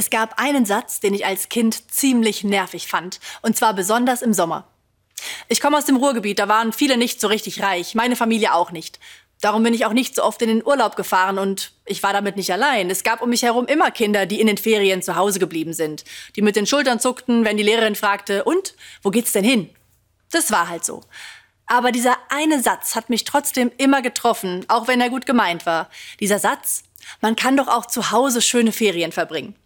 Es gab einen Satz, den ich als Kind ziemlich nervig fand, und zwar besonders im Sommer. Ich komme aus dem Ruhrgebiet, da waren viele nicht so richtig reich, meine Familie auch nicht. Darum bin ich auch nicht so oft in den Urlaub gefahren und ich war damit nicht allein. Es gab um mich herum immer Kinder, die in den Ferien zu Hause geblieben sind, die mit den Schultern zuckten, wenn die Lehrerin fragte, und, wo geht's denn hin? Das war halt so. Aber dieser eine Satz hat mich trotzdem immer getroffen, auch wenn er gut gemeint war. Dieser Satz, man kann doch auch zu Hause schöne Ferien verbringen.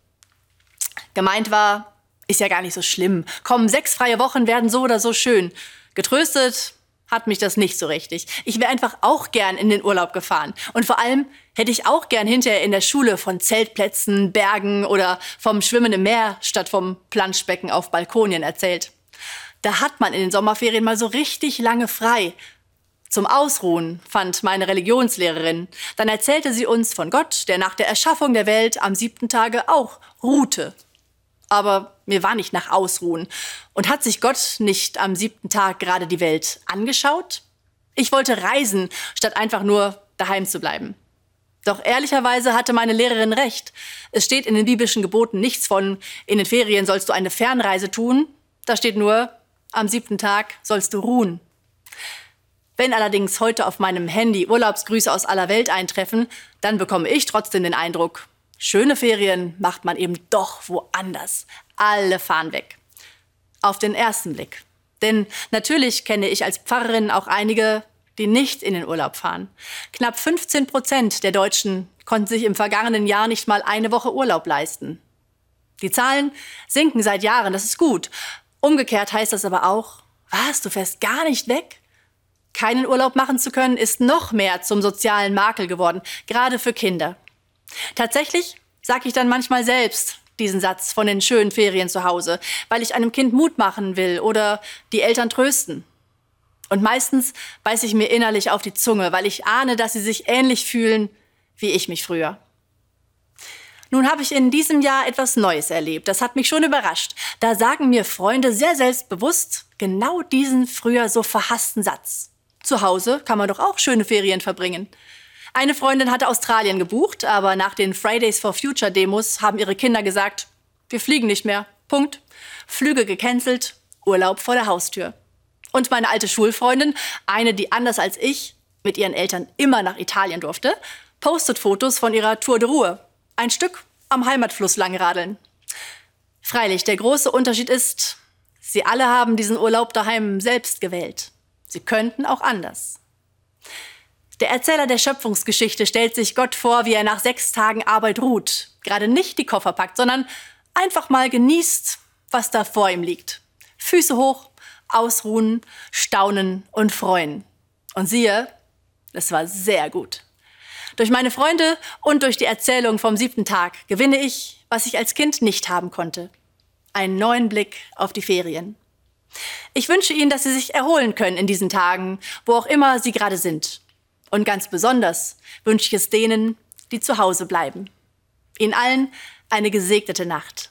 Gemeint war, ist ja gar nicht so schlimm. Komm, sechs freie Wochen werden so oder so schön. Getröstet hat mich das nicht so richtig. Ich wäre einfach auch gern in den Urlaub gefahren. Und vor allem hätte ich auch gern hinterher in der Schule von Zeltplätzen, Bergen oder vom Schwimmen im Meer statt vom Planschbecken auf Balkonien erzählt. Da hat man in den Sommerferien mal so richtig lange frei. Zum Ausruhen, fand meine Religionslehrerin. Dann erzählte sie uns von Gott, der nach der Erschaffung der Welt am siebten Tage auch ruhte aber mir war nicht nach Ausruhen. Und hat sich Gott nicht am siebten Tag gerade die Welt angeschaut? Ich wollte reisen, statt einfach nur daheim zu bleiben. Doch ehrlicherweise hatte meine Lehrerin recht. Es steht in den biblischen Geboten nichts von, in den Ferien sollst du eine Fernreise tun. Da steht nur, am siebten Tag sollst du ruhen. Wenn allerdings heute auf meinem Handy Urlaubsgrüße aus aller Welt eintreffen, dann bekomme ich trotzdem den Eindruck, Schöne Ferien macht man eben doch woanders. Alle fahren weg. Auf den ersten Blick. Denn natürlich kenne ich als Pfarrerin auch einige, die nicht in den Urlaub fahren. Knapp 15 Prozent der Deutschen konnten sich im vergangenen Jahr nicht mal eine Woche Urlaub leisten. Die Zahlen sinken seit Jahren, das ist gut. Umgekehrt heißt das aber auch, was, du fährst gar nicht weg? Keinen Urlaub machen zu können, ist noch mehr zum sozialen Makel geworden, gerade für Kinder. Tatsächlich sage ich dann manchmal selbst diesen Satz von den schönen Ferien zu Hause, weil ich einem Kind Mut machen will oder die Eltern trösten. Und meistens beiße ich mir innerlich auf die Zunge, weil ich ahne, dass sie sich ähnlich fühlen wie ich mich früher. Nun habe ich in diesem Jahr etwas Neues erlebt. Das hat mich schon überrascht. Da sagen mir Freunde sehr selbstbewusst genau diesen früher so verhassten Satz. Zu Hause kann man doch auch schöne Ferien verbringen. Eine Freundin hatte Australien gebucht, aber nach den Fridays for Future Demos haben ihre Kinder gesagt, wir fliegen nicht mehr. Punkt. Flüge gecancelt, Urlaub vor der Haustür. Und meine alte Schulfreundin, eine, die anders als ich mit ihren Eltern immer nach Italien durfte, postet Fotos von ihrer Tour de Ruhe. Ein Stück am Heimatfluss langradeln. Freilich, der große Unterschied ist, sie alle haben diesen Urlaub daheim selbst gewählt. Sie könnten auch anders. Der Erzähler der Schöpfungsgeschichte stellt sich Gott vor, wie er nach sechs Tagen Arbeit ruht, gerade nicht die Koffer packt, sondern einfach mal genießt, was da vor ihm liegt. Füße hoch, ausruhen, staunen und freuen. Und siehe, es war sehr gut. Durch meine Freunde und durch die Erzählung vom siebten Tag gewinne ich, was ich als Kind nicht haben konnte. Einen neuen Blick auf die Ferien. Ich wünsche Ihnen, dass Sie sich erholen können in diesen Tagen, wo auch immer Sie gerade sind. Und ganz besonders wünsche ich es denen, die zu Hause bleiben. Ihnen allen eine gesegnete Nacht.